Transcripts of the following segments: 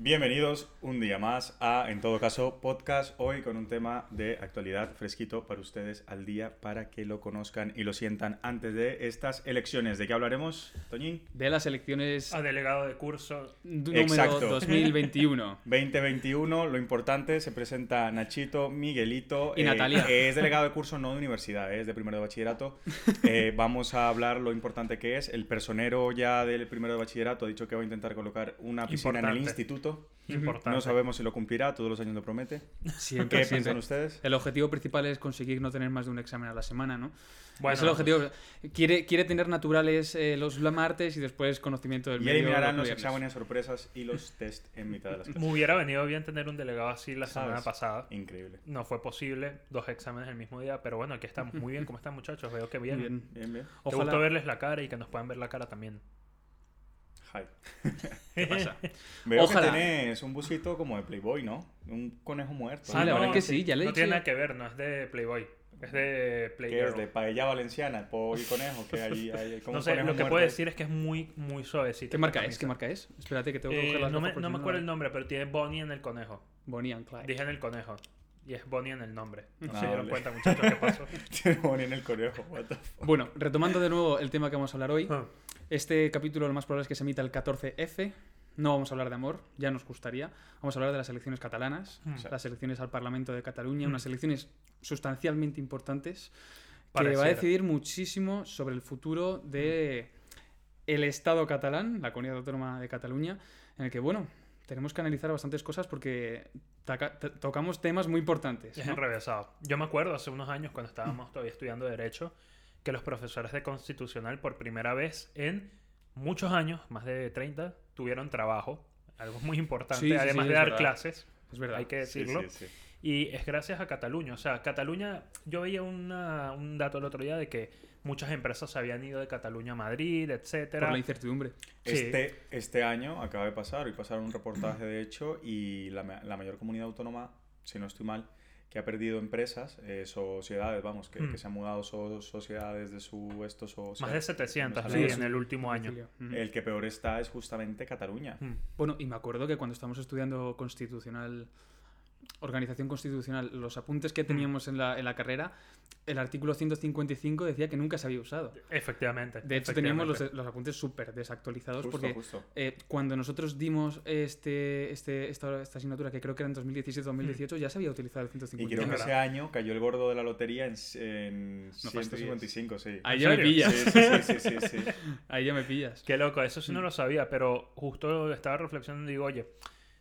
Bienvenidos un día más a, en todo caso, podcast hoy con un tema de actualidad fresquito para ustedes al día para que lo conozcan y lo sientan antes de estas elecciones. ¿De qué hablaremos, Toñín? De las elecciones A delegado de curso. número Exacto. 2021. 2021, lo importante, se presenta Nachito, Miguelito. Y Natalia. Es delegado de curso no de universidad, es de primero de bachillerato. Eh, vamos a hablar lo importante que es. El personero ya del primero de bachillerato ha dicho que va a intentar colocar una piscina en el Importante. Importante. No sabemos si lo cumplirá, todos los años lo promete. Siempre, ¿Qué siempre. piensan ustedes? El objetivo principal es conseguir no tener más de un examen a la semana, ¿no? Bueno, es el objetivo. Quiere, quiere tener naturales eh, los martes y después conocimiento del Y medio eliminarán los viernes. exámenes sorpresas y los test en mitad de las clases. Me hubiera venido bien tener un delegado así la ¿Sabes? semana pasada. Increíble. No fue posible, dos exámenes el mismo día, pero bueno, aquí estamos muy bien. ¿Cómo están muchachos? Veo que bien. Bien. Bien, Ojalá. gusto verles la cara y que nos puedan ver la cara también. Hi. ¿Qué pasa? Veo Ojalá. que tienes un busito como de Playboy, ¿no? Un conejo muerto. Sí, la verdad que sí, ya le he No dicho. tiene nada que ver, no es de Playboy. Es de ¿Qué Playgirl. es? ¿De paella valenciana? ¿Pollo y conejo? que hay, hay como No sé, lo que muerto puedo decir es que es muy, muy suavecito. ¿Qué marca es? ¿Qué marca es? Espérate que tengo que Eh, coger las no, me, no me acuerdo el nombre, pero tiene Bonnie en el conejo. Bonnie and Clyde. Dije en el conejo. Y es Bonnie en el nombre. No Ah, se dieron vale. cuenta, muchachos, qué pasó. Tiene Bonnie en el conejo. What the fuck. Bueno, retomando de nuevo el tema que vamos a hablar hoy. Ah. Este capítulo lo más probable es que se emita el 14F. No vamos a hablar de amor, ya nos gustaría. Vamos a hablar de las elecciones catalanas, Mm. las elecciones al Parlamento de Cataluña, Mm. unas elecciones sustancialmente importantes que va a decidir muchísimo sobre el futuro de el Estado catalán, la comunidad autónoma de Cataluña, en el que, bueno, tenemos que analizar bastantes cosas porque tocamos temas muy importantes. Es ¿no? enrevesado. Yo me acuerdo hace unos años cuando estábamos todavía estudiando Derecho que los profesores de Constitucional por primera vez en muchos años, más de 30, tuvieron trabajo. Algo muy importante, Sí, sí, además sí, de es dar verdad. clases, Es verdad. hay que Sí, decirlo. sí, sí. Y es gracias a Cataluña. O sea, Cataluña, yo veía una- un dato el otro día de que muchas empresas se habían ido de Cataluña a Madrid, etcétera. Por la incertidumbre. Sí. Este, este año acaba de pasar, hoy pasaron un reportaje de hecho y la, ma- la mayor comunidad autónoma, si no estoy mal, que ha perdido empresas, eh, sociedades, vamos, que, Mm. que se han mudado so- sociedades de su esto, so- Más de 700 no sé, leí sí. en el último año. Ujú. El que peor está es justamente Cataluña. Mm. Bueno, y me acuerdo que cuando estábamos estudiando constitucional, organización constitucional, los apuntes Mm. que teníamos en la, en la carrera, el artículo 155 decía que nunca se había usado. Efectivamente. De hecho, teníamos los, los apuntes súper desactualizados Justo, porque justo. eh, cuando nosotros dimos este, este, esta, esta asignatura, que creo que era en 2017-2018, ya se había utilizado el Y 155. creo que ese año cayó el gordo de la lotería en, en No fastidies. 155, sí. Ahí ¿En ya me pillas. Sí, sí, sí, sí, sí, sí. Ahí ya me pillas. Qué loco, eso Mm. sí no lo sabía, pero justo estaba reflexionando y digo, oye,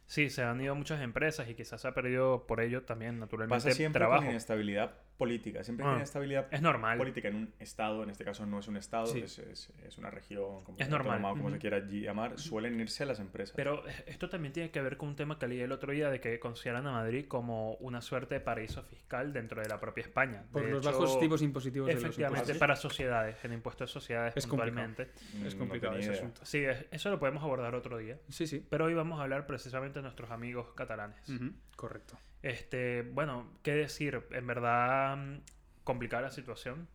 sí, se han ido muchas empresas y quizás se ha perdido por ello también, naturalmente, Pasa siempre trabajo. con inestabilidad política. Siempre hay Ah. inestabilidad Es normal. política en un estado, en este caso no es un estado, Sí. es, es- es una región, como, Es normal. autónoma, como se Ujú. quiera llamar, suelen irse a las empresas. Pero eh, esto también tiene que ver con un tema que leí el otro día de que consideran a Madrid como una suerte de paraíso fiscal dentro de la propia España. Por De los hecho, bajos tipos impositivos de los Efectivamente, impuestos. para sociedades, el impuesto de sociedades Es complicado. puntualmente. Mm, Es no complicado tenía ese idea. asunto. Sí, es- eso lo podemos abordar otro día. Sí, sí. Pero hoy vamos a hablar precisamente de nuestros amigos catalanes. Ujú, Correcto. Este, bueno, qué decir, en verdad mm, complicada la situación,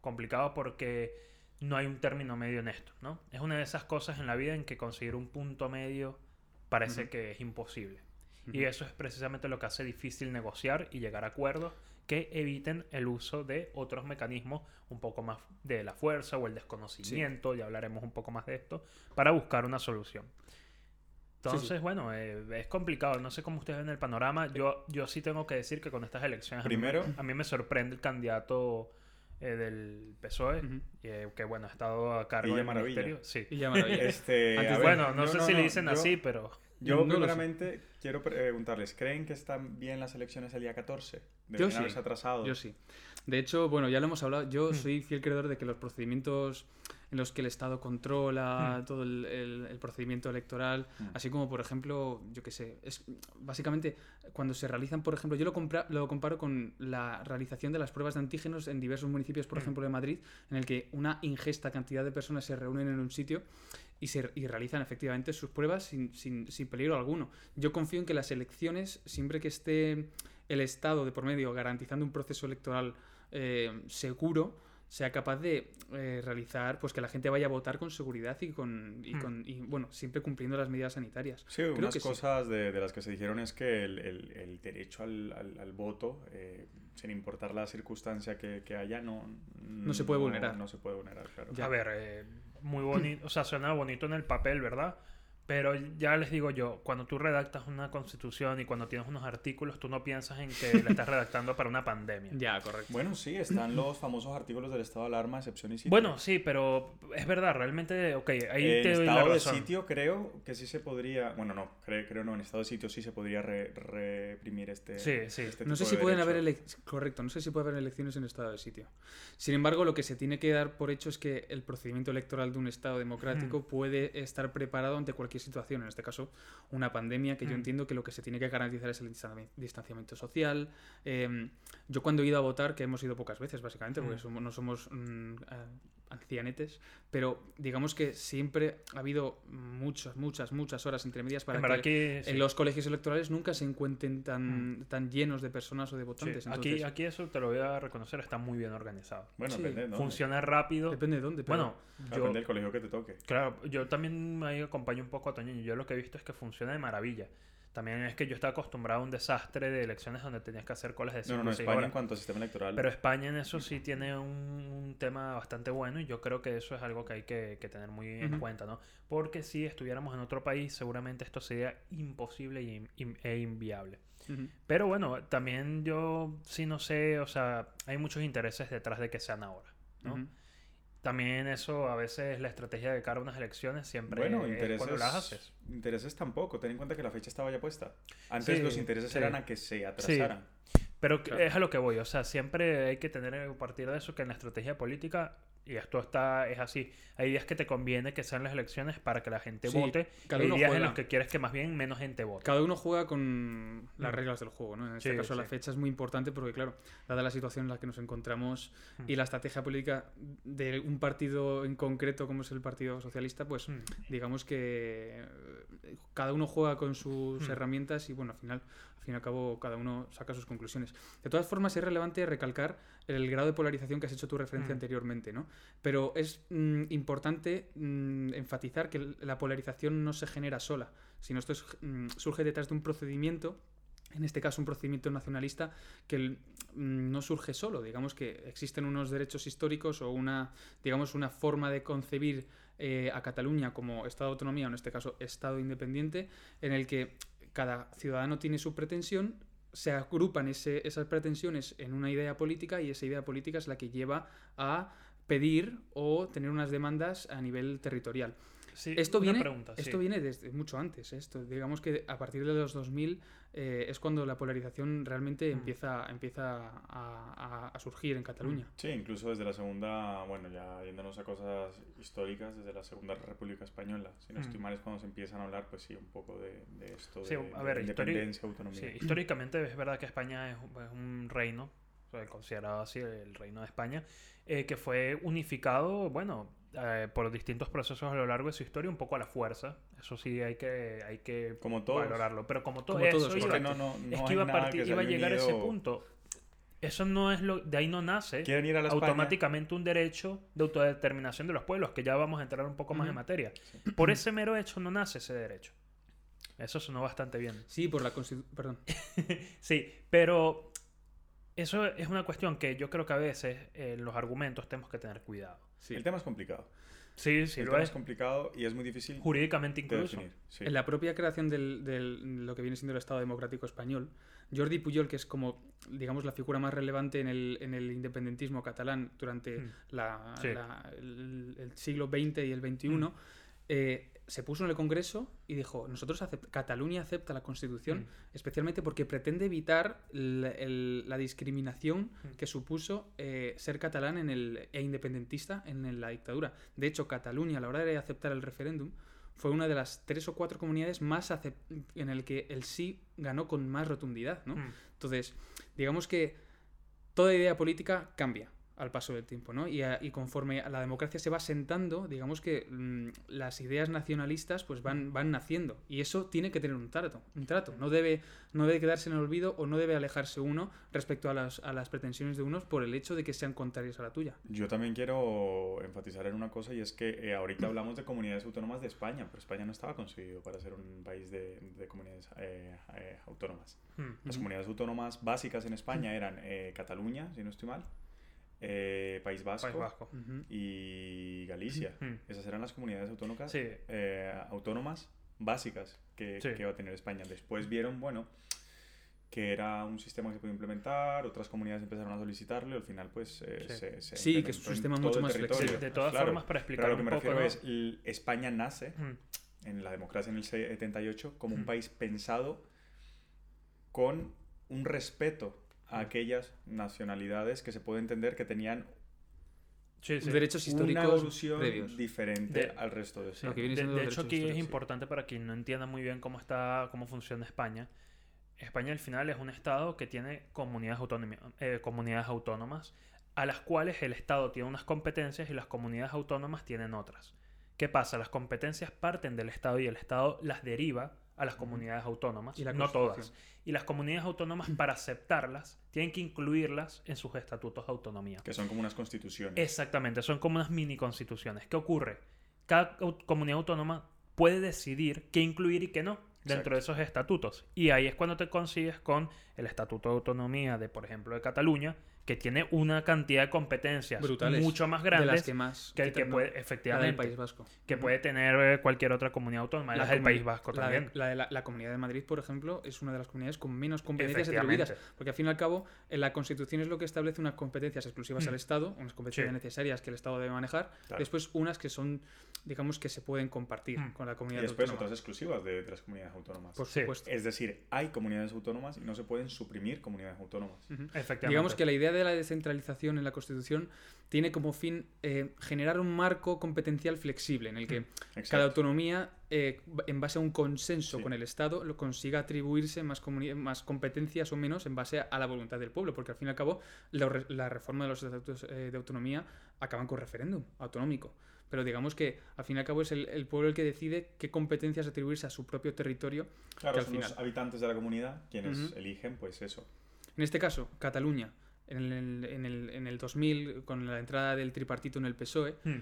complicado porque no hay un término medio en esto, ¿no? Es una de esas cosas en la vida en que conseguir un punto medio parece que es imposible. Y eso es precisamente lo que hace difícil negociar y llegar a acuerdos que eviten el uso de otros mecanismos un poco más de la fuerza o el desconocimiento, ya hablaremos un poco más de esto, para buscar una solución. Entonces, bueno, eh, es complicado. No sé cómo ustedes ven el panorama. Yo, yo sí tengo que decir que con estas elecciones a mí me- Primero- a mí, me sorprende el candidato eh, del PSOE, eh, que bueno, ha estado a cargo del Maravilla. ministerio. Sí. Y ya maravilla. Este, Antes ver, bueno, no yo- sé si le dicen yo- así, pero Yo, primeramente, quiero preguntarles, ¿creen que están bien las elecciones el día 14? Deberían sí. haberse atrasado. Yo sí. De hecho, bueno, ya lo hemos hablado. Yo Mm. soy fiel creedor de que los procedimientos en los que el Estado controla Mm. todo el, el- el procedimiento electoral, Mm. así como, por ejemplo, yo qué sé, es básicamente cuando se realizan, por ejemplo, yo lo, compra- lo comparo con la realización de las pruebas de antígenos en diversos municipios, por Mm. ejemplo, de Madrid, en el que una ingesta cantidad de personas se reúnen en un sitio y, se, y realizan efectivamente sus pruebas sin, sin- sin peligro alguno. Yo confío en que las elecciones, siempre que esté el Estado de por medio garantizando un proceso electoral eh, seguro, sea capaz de eh, realizar, pues que la gente vaya a votar con seguridad y con, y, Hmm. con- y, bueno, siempre cumpliendo las medidas sanitarias. Sí, Creo unas que sí. cosas de, de las que se dijeron es que el, el- el derecho al, al- al voto, eh, sin importar la circunstancia que, que haya, no, No se puede vulnerar. No se puede vulnerar, claro. Ya. A ver, eh, muy bonito, o sea, suena bonito en el papel, ¿verdad? Pero ya les digo yo, cuando tú redactas una constitución y cuando tienes unos artículos, tú no piensas en que la estás redactando para una pandemia. Ya, correcto. Bueno, sí, están los famosos artículos del estado de alarma, excepción y sitio. Bueno, sí, pero es verdad, realmente, ok, ahí en te doy la estado de razón. sitio creo que sí se podría, bueno, no, creo, creo no, en estado de sitio sí se podría re- reprimir este, Sí, sí. este No sé si de pueden derecho. haber elec- correcto, no sé si puede haber elecciones en estado de sitio. Sin embargo, lo que se tiene que dar por hecho es que el procedimiento electoral de un estado democrático puede estar preparado ante cualquier situación, en este caso una pandemia, que yo Mm. entiendo que lo que se tiene que garantizar es el distan- distanciamiento social. Eh, yo cuando he ido a votar, que hemos ido pocas veces básicamente, porque Mm. somos- no somos mm, eh, ancianetes, pero digamos que siempre ha habido muchas, muchas, muchas horas entre medias para que que sí. en los colegios electorales nunca se encuentren tan, tan llenos de personas o de Sí, votantes. Aquí, Entonces, aquí eso te lo voy a reconocer, está muy bien organizado. Bueno, Sí. depende, ¿no? Funciona rápido. Depende de dónde, pero Bueno, yo, Depende del colegio que te toque. claro, yo también ahí acompaño un poco a Toño. Yo lo que he visto es que funciona de maravilla. También es que yo estaba acostumbrado a un desastre de elecciones donde tenías que hacer colas de No, 5 no, no, o 6 España en horas. cuanto a sistema electoral. Pero España en eso sí tiene un, un tema bastante bueno y yo creo que eso es algo que hay que, que tener muy en Ujú. cuenta, ¿no? Porque si estuviéramos en otro país, seguramente esto sería imposible y in- e inviable. Ujú. Pero bueno, también yo sí no sé, o sea, hay muchos intereses detrás de que sean ahora, ¿no? Ujú. También eso, a veces la estrategia de cara a unas elecciones siempre bueno, es intereses, cuando las haces. intereses tampoco. Ten en cuenta que la fecha estaba ya puesta. Antes Sí, los intereses sí. eran a que se atrasaran. Pero Claro. es a lo que voy, o sea, siempre hay que tener a partir de eso que en la estrategia política, y esto está, es así, hay días que te conviene que sean las elecciones para que la gente Sí, vote, cada y hay uno días en juega. los que quieres que más bien menos gente vote. Cada uno juega con las Mm. reglas del juego, ¿no? En este Sí, caso la fecha es muy importante porque, claro, dada la situación en la que nos encontramos Mm. y la estrategia política de un partido en concreto como es el Partido Socialista, pues Mm. digamos que eh, cada uno juega con sus herramientas y bueno, al final, al fin y al cabo, cada uno saca sus conclusiones. De todas formas, es relevante recalcar el grado de polarización que has hecho tu referencia anteriormente, ¿no? Pero es mm, importante mm, enfatizar que la polarización no se genera sola, sino esto es, mm, surge detrás de un procedimiento en este caso un procedimiento nacionalista que no surge solo, digamos que existen unos derechos históricos o una, digamos, una forma de concebir eh, a Cataluña como Estado de autonomía, o en este caso Estado independiente, en el que cada ciudadano tiene su pretensión, se agrupan esas pretensiones en una idea política y esa idea política es la que lleva a pedir o tener unas demandas a nivel territorial. Sí, Esto viene, pregunta, sí. esto viene desde mucho antes. Esto, digamos que a partir de los 2000 eh, es cuando la polarización realmente Mm. empieza, empieza a, a- a surgir en Cataluña. Sí, incluso desde la segunda, bueno, ya yéndonos a cosas históricas, desde la Segunda República Española. Si no Mm. estoy mal es cuando se empiezan a hablar, pues sí, un poco de, de esto, de, Sí, a de ver, histori- independencia, autonomía. Sí, históricamente es verdad que España es, un- es un reino, o sea, considerado así el reino de España, eh, que fue unificado, bueno, eh, por distintos procesos a lo largo de su historia, un poco a la fuerza. Eso sí hay que, hay que Como todos. valorarlo. Pero como todo Como eso todos, iba- Porque no, no, no es que iba a, nada partir, que se iba a haya llegar a ese punto. Eso no es lo. De ahí no nace Quieren ir a la España. automáticamente un derecho de autodeterminación de los pueblos, que ya vamos a entrar un poco más en Ujú. materia. Por ese mero hecho no nace ese derecho. Eso sonó bastante bien. Sí, por la constitución. Perdón. Sí, pero eso es una cuestión que yo creo que a veces en los argumentos tenemos que tener cuidado. Sí. El tema es complicado. Sí, sí, el lo tema es. es complicado y es muy difícil Jurídicamente de incluso. definir. sí. En la propia creación del, del- lo que viene siendo el Estado Democrático Español, Jordi Pujol, que es como, digamos, la figura más relevante en el, en el independentismo catalán durante Mm. la- Sí. la- el, el siglo XX y el XXI, Mm. eh, se puso en el Congreso y dijo, nosotros Cataluña acepta la Constitución, Mm. especialmente porque pretende evitar la, el- la discriminación Mm. que supuso eh, ser catalán en el, e independentista en la dictadura. De hecho, Cataluña, a la hora de aceptar el referéndum, fue una de las tres o cuatro comunidades más en el que el sí ganó con más rotundidad. ¿no? Mm. Entonces, digamos que toda idea política cambia al paso del tiempo, ¿no? Y, a- y conforme a la democracia se va sentando, digamos que mm, las ideas nacionalistas pues van, van naciendo. Y eso tiene que tener un trato, un trato. No debe, no debe quedarse en el olvido o no debe alejarse uno respecto a las, a las pretensiones de unos por el hecho de que sean contrarias a la tuya. Yo también quiero enfatizar en una cosa y es que eh, ahorita hablamos de comunidades autónomas de España, pero España no estaba concebido para ser un país de, de comunidades eh, eh, autónomas. Hmm. Las comunidades autónomas básicas en España eran eh, Cataluña, si no estoy mal, eh, País Vasco, País Vasco. Ujú. y Galicia. Hmm. Esas eran las comunidades autónomas, Sí. eh, autónomas básicas que, Sí. que iba a tener España. Después vieron, bueno, que era un sistema que se podía implementar, otras comunidades empezaron a solicitarlo y al final pues eh, Sí. se, se Sí, que es un sistema mucho más flexible. De todas Claro, formas, para Pero explicar lo que me poco, refiero ¿no? es, l- España nace Hmm. en la democracia en el 78 como un país pensado con un respeto a aquellas nacionalidades que se puede entender que tenían Sí, sí. Derechos una históricos evolución previos. diferente De- al resto de Sí, Lo que viene de, hecho, aquí es importante para quien no entienda muy bien cómo está, cómo funciona España. España al final es un estado que tiene comunidades, eh, comunidades autónomas a las cuales el estado tiene unas competencias y las comunidades autónomas tienen otras. ¿Qué pasa? Las competencias parten del estado y el estado las deriva a las comunidades autónomas, Y la no todas. Y las comunidades autónomas para aceptarlas tienen que incluirlas en sus estatutos de autonomía. que son como unas constituciones. Exactamente, son como unas mini constituciones. ¿Qué ocurre? Cada comunidad autónoma puede decidir qué incluir y qué no dentro de esos estatutos. Y ahí es cuando te consigues con el Estatuto de Autonomía de, por ejemplo, de Cataluña, que tiene una cantidad de competencias Brutales. mucho más de grandes las que más que el puede, La del efectivamente, País Vasco. que puede tener eh, cualquier otra comunidad autónoma, las del País Vasco la de- también. La, de la, la Comunidad de Madrid, por ejemplo, es una de las comunidades con menos competencias atribuidas. Porque al fin y al cabo, en la Constitución es lo que establece unas competencias exclusivas Mm. al Estado, unas competencias Sí. necesarias que el Estado debe manejar. Claro. Después, unas que son, digamos, que se pueden compartir Mm. con la y comunidad después autónoma. otras exclusivas de, de las comunidades autónomas. Por Sí. supuesto. Es decir, hay comunidades autónomas y no se pueden suprimir comunidades autónomas. Efectivamente. Digamos que la idea de la descentralización en la Constitución tiene como fin eh, generar un marco competencial flexible en el que Exacto. cada autonomía, eh, en base a un consenso Sí. con el Estado, lo consiga atribuirse más, competencias o menos en base a la voluntad del pueblo, porque al fin y al cabo la, re- la reforma de los estatutos eh, de autonomía acaban con referéndum autonómico. Pero digamos que al fin y al cabo es el, el pueblo el que decide qué competencias atribuirse a su propio territorio. Claro, que al son los habitantes de la comunidad quienes eligen pues eso. En este caso, Cataluña, en el, en el, en el 2000, con la entrada del tripartito en el PSOE, Hmm.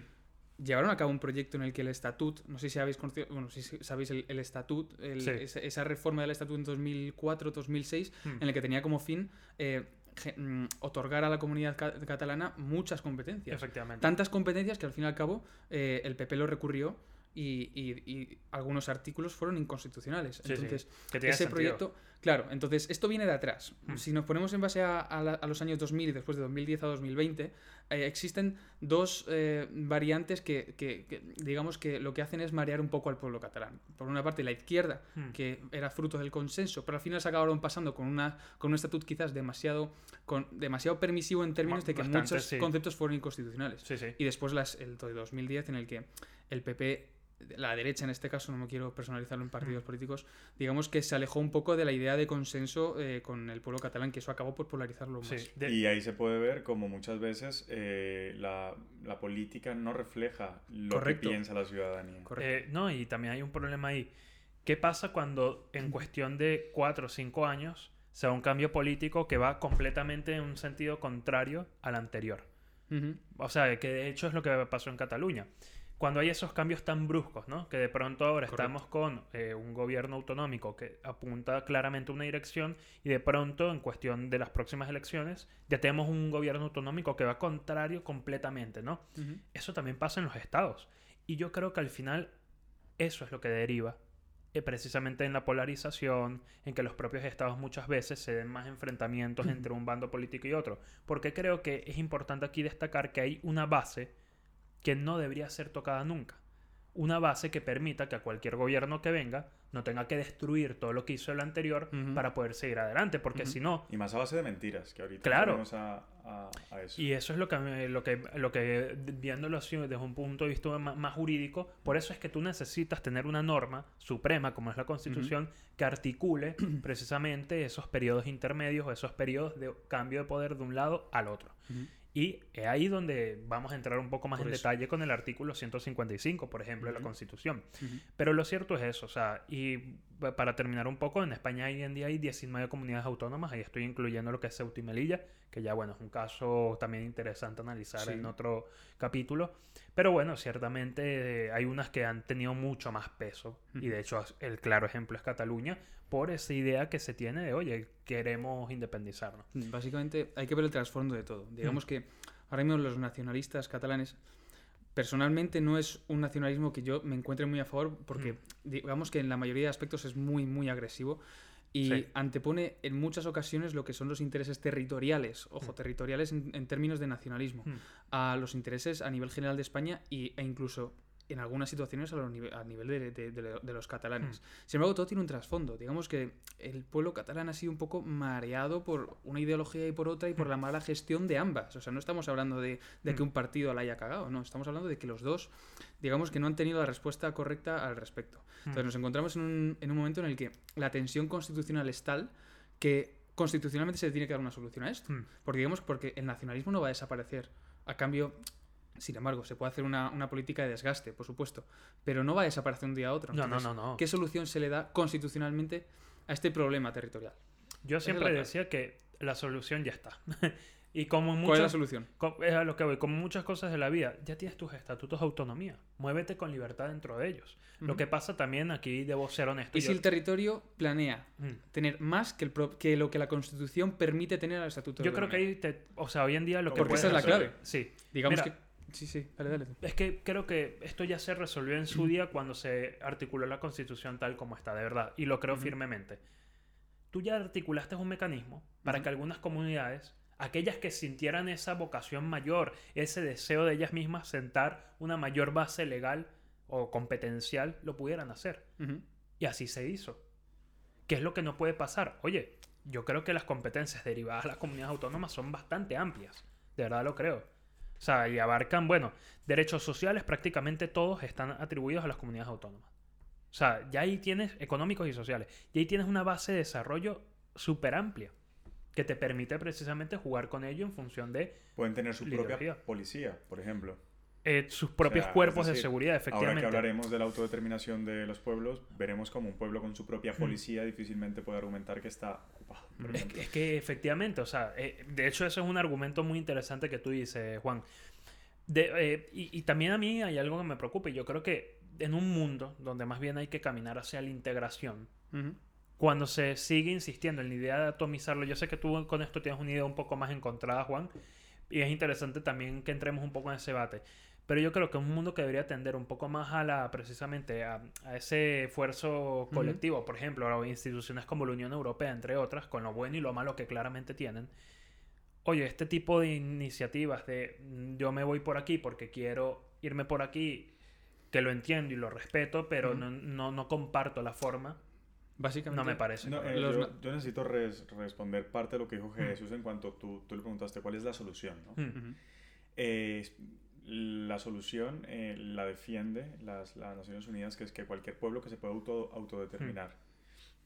llevaron a cabo un proyecto en el que el estatut, no sé si habéis bueno, si sabéis el, el estatut, el- Sí. esa, esa reforma del estatut en 2004-2006, Hmm. en el que tenía como fin eh, otorgar a la comunidad ca- catalana muchas competencias. Efectivamente. Tantas competencias que al fin y al cabo eh, el PP lo recurrió y, y- y algunos artículos fueron inconstitucionales. Sí, sí, Entonces, tiene ese sentido. proyecto, claro, entonces esto viene de atrás. Hmm. Si nos ponemos en base a, a la- a los años 2000 y después de 2010 a 2020, eh, existen dos eh, variantes que, que- que, digamos que lo que hacen es marear un poco al pueblo catalán. Por una parte, la izquierda, Hmm. que era fruto del consenso, pero al final se acabaron pasando con, una, con un estatut quizás demasiado, con, demasiado permisivo en términos de que muchos sí. conceptos fueron inconstitucionales. Sí, sí. Y después las, el de 2010 en el que el PP, la derecha en este caso, no me quiero personalizarlo en partidos políticos, digamos que se alejó un poco de la idea de consenso eh, con el pueblo catalán, que eso acabó por polarizarlo más. Sí, de- Y ahí se puede ver como muchas veces eh, la, la política no refleja lo Correcto. que piensa la ciudadanía. Correcto. Eh, no, y también hay un problema ahí. ¿Qué pasa cuando en cuestión de cuatro o cinco años se da un cambio político que va completamente en un sentido contrario al anterior? O sea, que de hecho es lo que pasó en Cataluña. Cuando hay esos cambios tan bruscos, ¿no? Que de pronto ahora Correcto. estamos con eh, un gobierno autonómico que apunta claramente a una dirección y de pronto en cuestión de las próximas elecciones ya tenemos un gobierno autonómico que va contrario completamente, ¿no? Eso también pasa en los estados. Y yo creo que al final eso es lo que deriva eh, precisamente en la polarización, en que los propios estados muchas veces se den más enfrentamientos entre un bando político y otro. Porque creo que es importante aquí destacar que hay una base que no debería ser tocada nunca. Una base que permita que a cualquier gobierno que venga no tenga que destruir todo lo que hizo el anterior para poder seguir adelante, porque si no, Y más a base de mentiras, que ahorita Claro. vamos a, a- a eso. Y eso es lo que, me- lo que, lo que viéndolo así desde un punto de vista más, más jurídico, por eso es que tú necesitas tener una norma suprema, como es la Constitución, que articule precisamente esos periodos intermedios o esos periodos de cambio de poder de un lado al otro. Y es ahí donde vamos a entrar un poco más Por en eso. detalle con el artículo 155, por ejemplo, de la. Constitución. Pero lo cierto es eso, o sea, y pa- para terminar un poco, en España hoy en día hay 19 comunidades autónomas, ahí estoy incluyendo lo que es Ceuta y Melilla, que ya bueno, es un caso también interesante analizar Sí. en otro capítulo. Pero bueno, ciertamente eh, hay unas que han tenido mucho más peso, y Ujú. de hecho el claro ejemplo es Cataluña, por esa idea que se tiene de, oye, queremos independizarnos. Básicamente hay que ver el trasfondo de todo. Digamos Mm. que ahora mismo los nacionalistas catalanes, personalmente no es un nacionalismo que yo me encuentre muy a favor porque Mm. digamos que en la mayoría de aspectos es muy, muy agresivo y Sí. antepone en muchas ocasiones lo que son los intereses territoriales, ojo, Mm. territoriales en, en términos de nacionalismo, Mm. a los intereses a nivel general de España y, e incluso en algunas situaciones a, nive- a nivel de, de- de- de los catalanes. Sin embargo, todo tiene un trasfondo. Digamos que el pueblo catalán ha sido un poco mareado por una ideología y por otra y por la mala gestión de ambas. O sea, no estamos hablando de, que un partido la haya cagado, no, estamos hablando de que los dos, digamos que no han tenido la respuesta correcta al respecto. Entonces nos encontramos en un, en un momento en el que la tensión constitucional es tal que constitucionalmente se tiene que dar una solución a esto. Porque digamos, porque el nacionalismo no va a desaparecer. A cambio, sin embargo, se puede hacer una, una política de desgaste, por supuesto, pero no va a desaparecer un día a otro. No, no, Entonces, no, no. ¿Qué solución se le da constitucionalmente a este problema territorial? Yo siempre decía que la solución ya está. y como en ¿Cuál es la muchas, solución? es a lo que voy, como muchas cosas de la vida, ya tienes tus estatutos de autonomía. Muévete con libertad dentro de ellos. Lo Ujú. que pasa también, aquí debo ser honesto. Y si yo- el territorio planea Mm. tener más que, el pro- que lo que la Constitución permite tener al Estatuto de Yo creo que ahí, te- o sea, hoy en día lo que Porque puedes esa es la hacer- clave. Sí. Digamos Mira, que... Sí, sí, dale, dale. Es que creo que esto ya se resolvió en su día cuando se articuló la constitución tal como está, de verdad. Y lo creo firmemente. Tú ya articulaste un mecanismo para que algunas comunidades, aquellas que sintieran esa vocación mayor, ese deseo de ellas mismas sentar una mayor base legal o competencial, lo pudieran hacer. Y así se hizo. ¿Qué es lo que no puede pasar? Oye, yo creo que las competencias derivadas de las comunidades autónomas son bastante amplias. De verdad lo creo. O sea, y abarcan, bueno, derechos sociales prácticamente todos están atribuidos a las comunidades autónomas. O sea, ya ahí tienes económicos y sociales. Y ahí tienes una base de desarrollo súper amplia que te permite precisamente jugar con ello en función de Pueden tener su propia policía, por ejemplo. Eh, sus propios sea, es cuerpos de decir, seguridad, Ahora que efectivamente. hablaremos de la autodeterminación de los pueblos, veremos como un pueblo con su propia policía difícilmente puede argumentar que está ocupado. por Es que, es que efectivamente, o sea, eh, de hecho eso es un argumento muy interesante que tú dices, Juan. De, eh, y, y también a mí hay algo que me preocupa y yo creo que en un mundo donde más bien hay que caminar hacia la integración, cuando se sigue insistiendo en la idea de atomizarlo, yo sé que tú con esto tienes una idea un poco más encontrada, Juan, y es interesante también que entremos un poco en ese debate. Pero yo creo que es un mundo que debería tender un poco más a la, precisamente, a, a ese esfuerzo colectivo. Por ejemplo, a instituciones como la Unión Europea, entre otras, con lo bueno y lo malo que claramente tienen. Oye, este tipo de iniciativas de mm, yo me voy por aquí porque quiero irme por aquí, que lo entiendo y lo respeto, pero Ujú. no, no, no comparto la forma, Básicamente... no me parece. No, eh, Los yo, yo necesito res- responder parte de lo que dijo Mm. Jesús en cuanto tú, tú le preguntaste cuál es la solución. ¿no? Mm. Eh, la solución eh, la defiende las, las Naciones Unidas, que es que cualquier pueblo que se pueda auto, autodeterminar,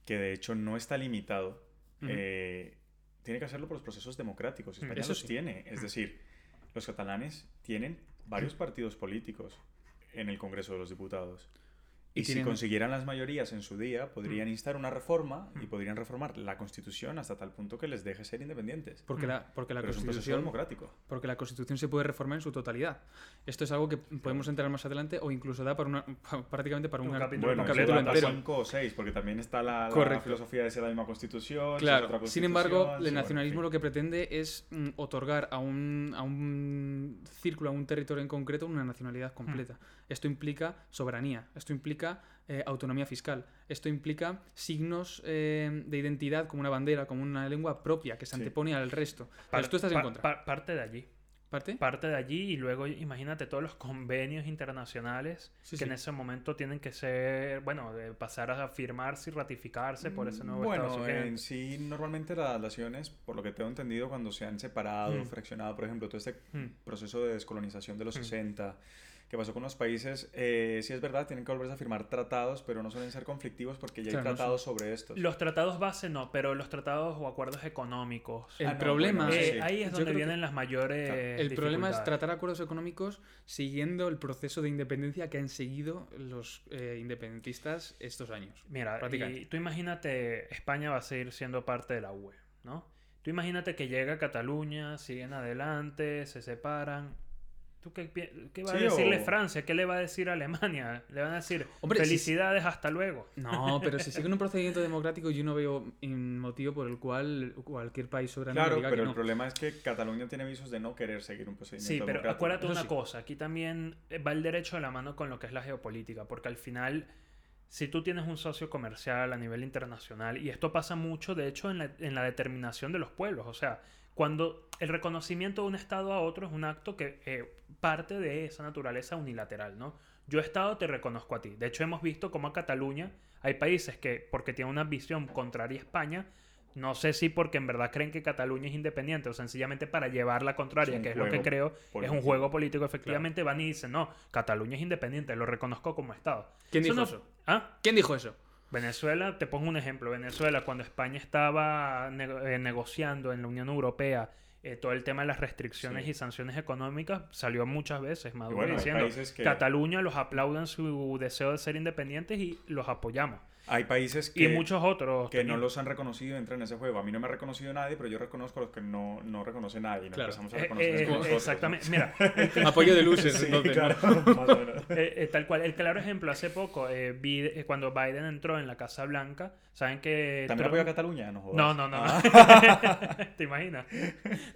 que de hecho no está limitado, eh, tiene que hacerlo por los procesos democráticos. Mm, España eso los sí. tiene. Es decir, los catalanes tienen varios partidos políticos en el Congreso de los Diputados. Y Y, si tienen- consiguieran las mayorías en su día, podrían Mm. instar una reforma y podrían reformar la Constitución hasta tal punto que les deje ser independientes. Porque la, porque la Pero es un Constitución... democrático. Porque la Constitución se puede reformar en su totalidad. Esto es algo que podemos entrar más adelante o incluso da para una, prácticamente para Un una- capítulo Bueno, un capítulo entero. cinco o seis, porque también está la, la filosofía de ser la misma constitución. Claro, otra sin embargo, constitución, el bueno, nacionalismo en lo que pretende es mm, otorgar a un, a un círculo, a un territorio en concreto, una nacionalidad completa. Esto implica soberanía, esto implica eh, autonomía fiscal, esto implica signos eh, de identidad como una bandera, como una lengua propia que se Sí. antepone al resto. Par- Pero tú estás en contra. pa- parte de allí. ¿Parte? Parte de allí y luego imagínate todos los convenios internacionales Sí, que sí. en ese momento tienen que ser, bueno, de pasar a firmarse y ratificarse por ese nuevo Bueno, Estado en surgiente. sí, normalmente las naciones, por lo que tengo entendido, cuando se han separado, Mm. fraccionado, por ejemplo, todo este Mm. proceso de descolonización de los Mm. 60, que pasó con los países, eh, sí es verdad, tienen que volverse a firmar tratados, pero no suelen ser conflictivos porque ya Claro, hay no tratados sobre estos. Los tratados base no, pero los tratados o acuerdos económicos. El Ah, no, problema bueno, eh, sí. Ahí es donde creo que vienen las mayores. El problema es tratar acuerdos económicos siguiendo el proceso de independencia que han seguido los eh, independentistas estos años. Mira, prácticamente. y tú imagínate, España va a seguir siendo parte de la UE, ¿no? Tú imagínate que llega a Cataluña, siguen adelante, se separan. ¿Tú qué, va a decirle o- Francia? ¿Qué le va a decir Alemania? Le van a decir, Hombre, si- felicidades, hasta luego. No, pero si siguen un procedimiento democrático, yo no veo un motivo por el cual cualquier país soberano Claro, diga pero que el problema es que Cataluña tiene visos de no querer seguir un procedimiento Sí, pero democrático. acuérdate Eso una sí. cosa, aquí también eh, va el derecho de la mano con lo que es la geopolítica, porque al final, si tú tienes un socio comercial a nivel internacional, y esto pasa mucho, de hecho, en la, en la determinación de los pueblos, o sea, cuando el reconocimiento de un Estado a otro es un acto que eh, parte de esa naturaleza unilateral, ¿no? Yo Estado te reconozco a ti. De hecho, hemos visto cómo a Cataluña hay países que, porque tienen una visión contraria a España, no sé si porque en verdad creen que Cataluña es independiente o sencillamente para llevar la contraria, Es que es lo que creo, es un juego político. Efectivamente van y dicen, no, Cataluña es independiente, lo reconozco como Estado. ¿Quién dijo no- eso? ¿Ah? ¿Quién dijo eso? Venezuela, te pongo un ejemplo. Venezuela, cuando España estaba eh, negociando en la Unión Europea eh, todo el tema de las restricciones Sí. y sanciones económicas, salió muchas veces Maduro bueno, diciendo, que- Cataluña los aplaudan su deseo de ser independientes y los apoyamos. Hay países que, y muchos otros. que no también. los han reconocido entran en ese juego. A mí no me ha reconocido nadie, pero yo reconozco a los que no, no reconoce nadie. Y no Claro. empezamos a Eh, reconocer eh, nosotros, ¿no? exactamente. Mira, Apoyo de losers, Sí, entonces. ¿no? claro, más o menos. Eh, eh, tal cual. El claro ejemplo, hace poco, eh, vi, eh, cuando Biden entró en la Casa Blanca, ¿saben que... ¿También Trump- apoya a Cataluña? No, jodas. No, no, no. Ah. ¿Te imaginas?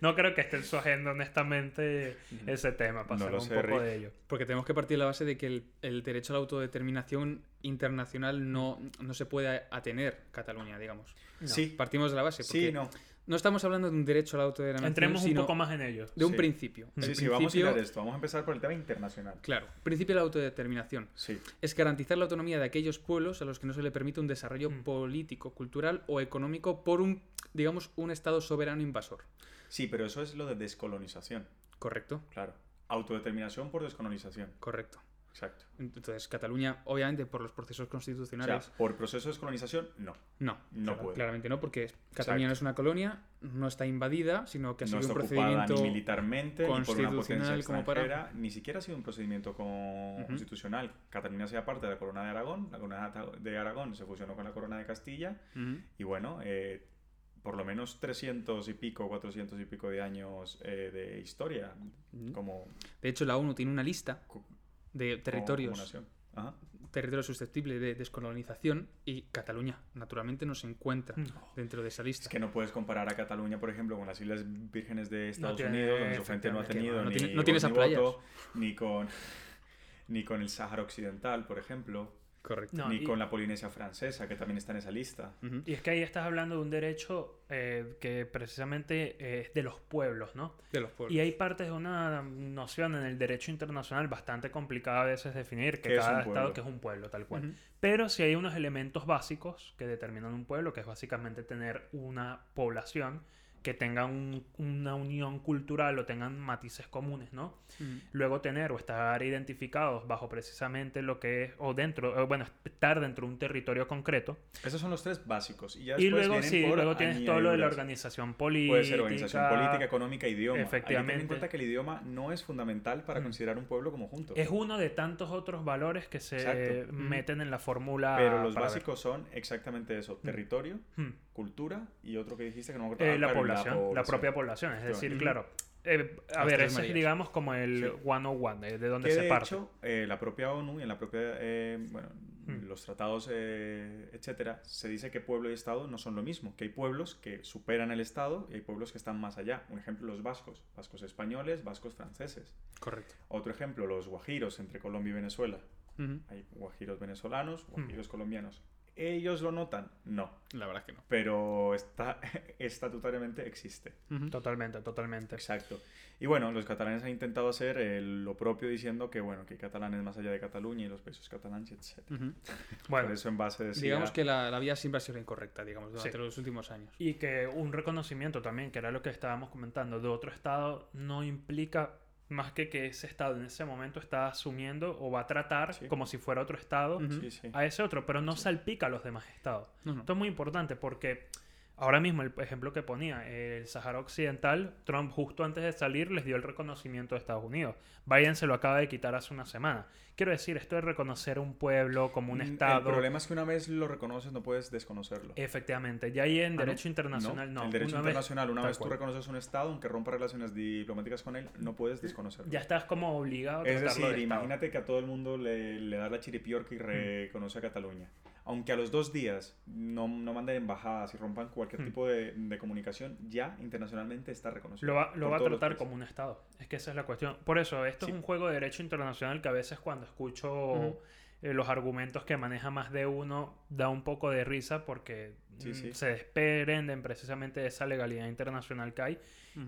No creo que esté en su agenda, honestamente, ese tema. Lo un sé, poco Rick. de ello. Porque tenemos que partir de la base de que el, el derecho a la autodeterminación internacional no, no se puede atener Cataluña, digamos. No. Sí, Partimos de la base. Porque sí, no. no estamos hablando de un derecho a la autodeterminación, Entremos un poco más en ello. de un Sí. principio. El Sí, sí, vamos a principio- esto. Vamos a empezar por el tema internacional. Claro, principio de la autodeterminación. Sí. es garantizar la autonomía de aquellos pueblos a los que no se le permite un desarrollo Mm. político, cultural o económico por un, digamos, un Estado soberano invasor. Sí, pero eso es lo de descolonización. Correcto, Claro. Autodeterminación por descolonización. correcto. Exacto. Entonces, Cataluña, obviamente, por los procesos O sea, constitucionales, por proceso de descolonización, no. no. no puede. Claramente no, porque Cataluña no es una colonia, no está invadida, sino que ha no sido está un procedimiento... ni militarmente, ni por una potencia constitucional como para- ni siquiera ha sido un procedimiento con- constitucional. Cataluña sea parte de la corona de Aragón, la corona de Aragón se fusionó con la corona de Castilla, y bueno, eh, por lo menos 300 y pico, 400 y pico de años eh, de historia, como, De hecho, la ONU tiene una lista de territorios, como nación. Ajá. territorios susceptibles de descolonización y Cataluña, naturalmente, no se encuentra Mm. dentro de esa lista. Es que no puedes comparar a Cataluña, por ejemplo, con las Islas Vírgenes de Estados tiene- Unidos, donde su gente no ha tenido no ni, tiene- no tiene voz esas ni playas. voto, ni con ni con el Sáhara Occidental, por ejemplo, Correcto. No, ni y- con la Polinesia Francesa, que también está en esa lista. Y es que ahí estás hablando de un derecho eh, que precisamente eh, es de los pueblos, ¿no? De los pueblos. Y hay partes de una noción en el derecho internacional bastante complicada a veces definir, que ¿Qué es cada estado que es un pueblo, tal cual. Pero sí hay unos elementos básicos que determinan un pueblo, que es básicamente tener una población que tenga un- una unión cultural o tengan matices comunes, ¿no? Ujú. Luego tener o estar identificados bajo precisamente lo que es, o dentro, o bueno, estar dentro de un territorio concreto. Esos son los tres básicos. Y, ya Y luego sí, luego tienes todo lo de la organización política. Puede ser organización política, económica, idioma. Hay que tener Efectivamente. en cuenta que el idioma no es fundamental para Mm. considerar un pueblo como junto. Es uno de tantos otros valores que se Exacto. meten en la fórmula. Pero los ver. básicos son exactamente eso: territorio. Cultura y otro que dijiste que no me acuerdo. Eh, la, población, la, propia población. Es decir, claro. eh, a Las ver, ese es digamos como el Sí. 101, de, de donde Que se de parte. hecho, eh, la propia ONU y en la propia, eh, bueno, Hmm. los tratados, eh, etcétera, se dice que pueblo y Estado no son lo mismo, que hay pueblos que superan el Estado y hay pueblos que están más allá. Un ejemplo, los vascos, vascos españoles, vascos franceses. Correcto. Otro ejemplo, los guajiros entre Colombia y Venezuela. Hay guajiros venezolanos, Hmm. guajiros colombianos. ¿Ellos lo notan? No, La verdad es que no. pero está, estatutariamente existe. Totalmente, totalmente. Exacto. Y bueno, los catalanes han intentado hacer eh, lo propio diciendo que, bueno, que hay catalanes más allá de Cataluña y los países catalanes, etc. Ujú. Bueno, Por eso en base decía... Digamos que la, la vía siempre ha sido incorrecta, digamos, durante Sí. los últimos años. y que un reconocimiento también, que era lo que estábamos comentando, de otro estado no implica más que que ese Estado en ese momento está asumiendo o va a tratar Sí. como si fuera otro Estado Ujú. Sí, sí. a ese otro, pero no salpica a los demás Estados. No, no. Esto es muy importante porque ahora mismo el ejemplo que ponía, el Sahara Occidental, Trump justo antes de salir les dio el reconocimiento de Estados Unidos. Biden se lo acaba de quitar hace una semana. Quiero decir, esto de reconocer un pueblo como un Mm, Estado... El problema es que una vez lo reconoces no puedes desconocerlo. Efectivamente, ya ahí en Ah, ¿no? derecho internacional no. el derecho Una vez- internacional, una vez tú reconoces un Estado, aunque rompa relaciones diplomáticas con él, no puedes desconocerlo. ya estás como obligado a Es decir, de imagínate que a todo el mundo le, le da la chiripiorca y reconoce a Cataluña. Aunque a los dos días no, no manden embajadas y rompan cualquier Mm. tipo de, de comunicación, ya internacionalmente está reconocido. Lo va, lo va a tratar como un Estado. Es que esa es la cuestión. Por eso, esto Sí. es un juego de derecho internacional que a veces cuando escucho eh, los argumentos que maneja más de uno, da un poco de risa porque Sí, mm, sí. se desprenden precisamente de esa legalidad internacional que hay.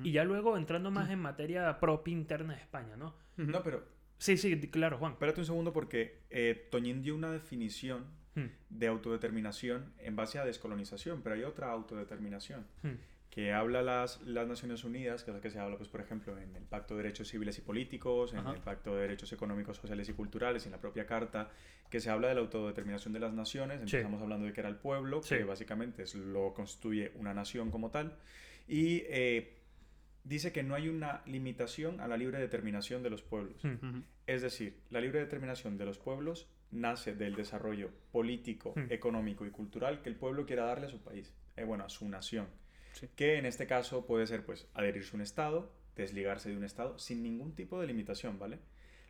Y ya luego entrando más en materia propia interna de España, ¿no? No, pero Sí, sí, claro, Juan. espérate un segundo porque eh, Toñín dio una definición Hmm, de autodeterminación en base a descolonización, pero hay otra autodeterminación. hmm. que habla las, las Naciones Unidas, que es la que se habla, pues, por ejemplo, en el Pacto de Derechos Civiles y Políticos, en Ajá. el Pacto de Derechos Económicos, Sociales y Culturales, en la propia Carta, que se habla de la autodeterminación de las naciones. Sí. Empezamos hablando de que era el pueblo, Sí. que básicamente es lo constituye una nación como tal, y eh, dice que no hay una limitación a la libre determinación de los pueblos. Hmm. Es decir, la libre determinación de los pueblos nace del desarrollo político, Hmm. económico y cultural que el pueblo quiera darle a su país, eh, bueno, a su nación. Sí. Que en este caso puede ser, pues, adherirse a un Estado, desligarse de un Estado, sin ningún tipo de limitación, ¿vale?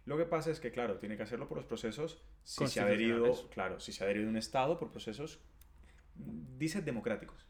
Lo que pasa es que, claro, tiene que hacerlo por los procesos, si se ha adherido, claro, si se ha adherido a un Estado, por procesos, mm, dice democráticos.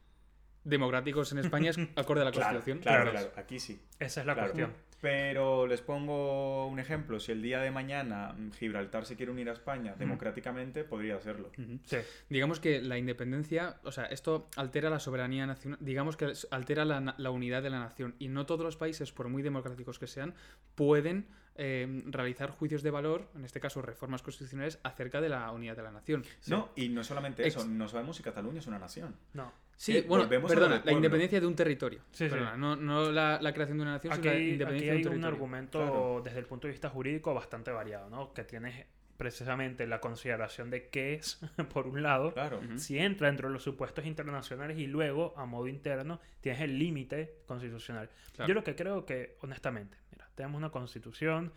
Democráticos en España es acorde a la Claro, Constitución. claro, Claro. claro, aquí sí. Esa es la Claro. cuestión. Pero les pongo un ejemplo. Si el día de mañana Gibraltar se quiere unir a España democráticamente, podría hacerlo. Sí. Digamos que la independencia, o sea, esto altera la soberanía nacional, digamos que altera la, la unidad de la nación y no todos los países, por muy democráticos que sean, pueden eh, realizar juicios de valor, en este caso reformas constitucionales, acerca de la unidad de la nación. No, y no solamente eso, Ex- no sabemos si Cataluña es una nación. No. Sí, Eh, bueno, perdona, la independencia de un territorio. Sí, sí. Perdona, No, no la, la creación de una nación, Aquí, sino la aquí independencia hay de un un territorio. argumento Claro. desde el punto de vista jurídico bastante variado, ¿no? Que tienes precisamente la consideración de qué es, por un lado, Claro. Si entra dentro de los supuestos internacionales y luego, a modo interno, tienes el límite constitucional. Claro. Yo lo que creo que, honestamente, tenemos una constitución,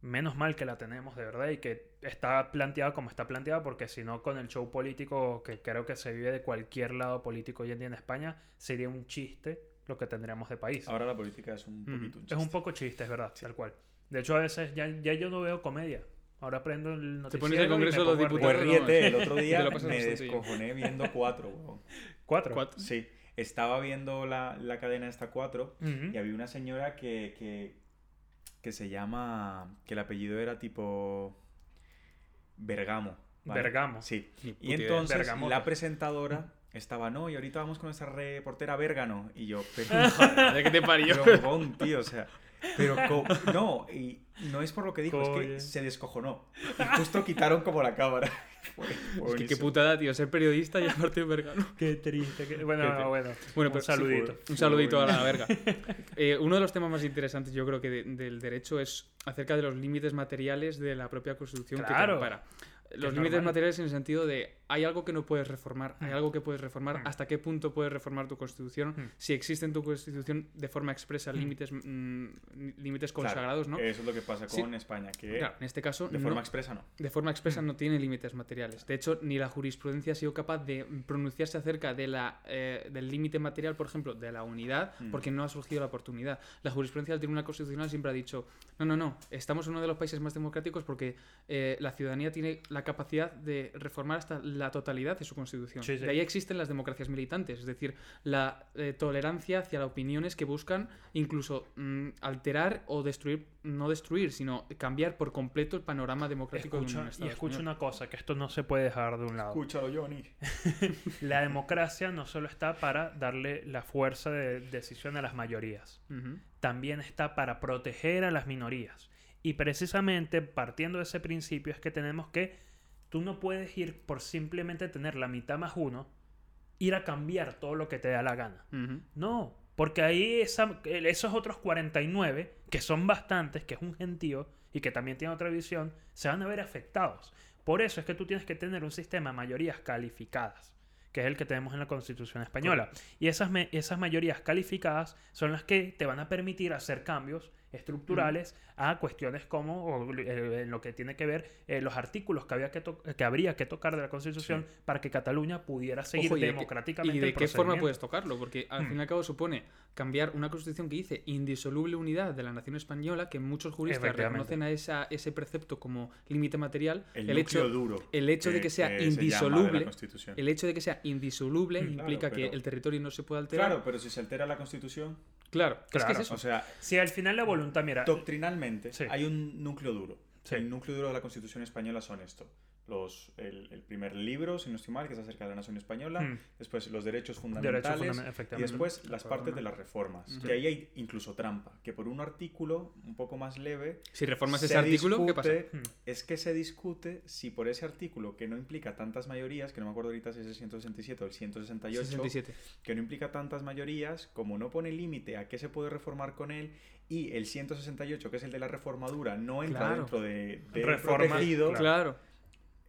menos mal que la tenemos de verdad y que está planteada como está planteada, porque si no, con el show político que creo que se vive de cualquier lado político hoy en día en España, sería un chiste lo que tendríamos de país. Ahora la política es un Mm, poquito un Es un chiste. poco chiste, es verdad, tal cual. De hecho, a veces ya, ya yo no veo comedia. Ahora prendo el Te noticiero pones el Congreso de los reír. Pues Diputados, ríete, el otro te día me descojoné viendo cuatro, weón. ¿Cuatro? Cuatro. Sí, estaba viendo la, la cadena esta cuatro Ujú. y había una señora que, que, que se llama, que el apellido era tipo Bergamo. ¿vale? Bergamo. Sí. Y entonces la presentadora estaba, no, y ahorita vamos con nuestra reportera Bergano. Y yo, pero, ¿De qué te parió? huevón, tío, o sea. Pero no, y no es por lo que dijo, es que se descojonó. Y justo quitaron como la cámara. Es que qué putada, tío, ser periodista y aparte vergano. Qué triste. qué- Bueno, Qué no, te- bueno. Bueno, un pero sí, saludito. Un saludito a la verga. Eh, uno de los temas más interesantes, yo creo que de- del derecho es acerca de los límites materiales de la propia Constitución que Claro. te ampara. Los es límites normal. materiales en el sentido de hay algo que no puedes reformar, hay Mm. algo que puedes reformar, Mm. hasta qué punto puedes reformar tu Constitución, Mm. si existe en tu Constitución de forma expresa límites mm, límites Claro, consagrados, ¿no? Eso es lo que pasa Sí. con España, que Claro, en este caso de no- forma expresa no. de forma expresa no tiene límites materiales. De hecho, ni la jurisprudencia ha sido capaz de pronunciarse acerca de la, eh, del límite material, por ejemplo, de la unidad, porque no ha surgido la oportunidad. La jurisprudencia del Tribunal Constitucional siempre ha dicho, no, no, no, estamos en uno de los países más democráticos porque eh, la ciudadanía tiene la capacidad de reformar hasta la totalidad de su constitución. Sí, sí. De ahí existen las democracias militantes, es decir, la eh, tolerancia hacia las opiniones que buscan incluso mm, alterar o destruir, no destruir, sino cambiar por completo el panorama democrático de Escucha, un y Estado escucha español. una cosa, que esto no se puede dejar de un lado. Escúchalo, Johnny. La democracia no solo está para darle la fuerza de decisión a las mayorías, también está para proteger a las minorías. Y precisamente partiendo de ese principio es que tenemos que, tú no puedes ir por simplemente tener la mitad más uno, ir a cambiar todo lo que te da la gana. No, Porque ahí esa- esos otros 49, que son bastantes, que es un gentío y que también tiene otra visión, se van a ver afectados. Por eso es que tú tienes que tener un sistema de mayorías calificadas, que es el que tenemos en la Constitución española. Y esas mayorías calificadas son las que te van a permitir hacer cambios estructurales a cuestiones como o, eh, en lo que tiene que ver eh, los artículos que, había que, que habría que tocar de la Constitución para que Cataluña pudiera seguir Ojo, ¿y de qué- democráticamente ¿Y de el qué forma puedes tocarlo? Porque al Hmm. fin y al cabo supone cambiar una constitución que dice indisoluble unidad de la nación española, que muchos juristas reconocen a esa, ese precepto como límite material. El, el hecho, duro. el hecho de que sea indisoluble, el hecho de que sea indisoluble Mm, implica claro, que el territorio no se puede alterar. Claro, pero si se altera la Constitución, Claro, es que Claro, es eso. o sea, Si al final la voluntad, mira, doctrinalmente Sí. hay un núcleo duro. Sí. El núcleo duro de la Constitución española son esto. Los, el, el primer libro, si no estoy mal, que es acerca de la nación española, Mm. después los derechos fundamentales fundament- y después las partes de las reformas. Ujú. Que ahí hay incluso trampa, que por un artículo un poco más leve si reformas se ese artículo, ¿qué pasa? discute- Mm. Es que se discute si por ese artículo que no implica tantas mayorías, que no me acuerdo ahorita si es el 167 o el 168, 67. que no implica tantas mayorías, como no pone límite a qué se puede reformar con él, y el 168, que es el de la reformadura, no entra Claro. dentro de, de Reforma, protegido, claro.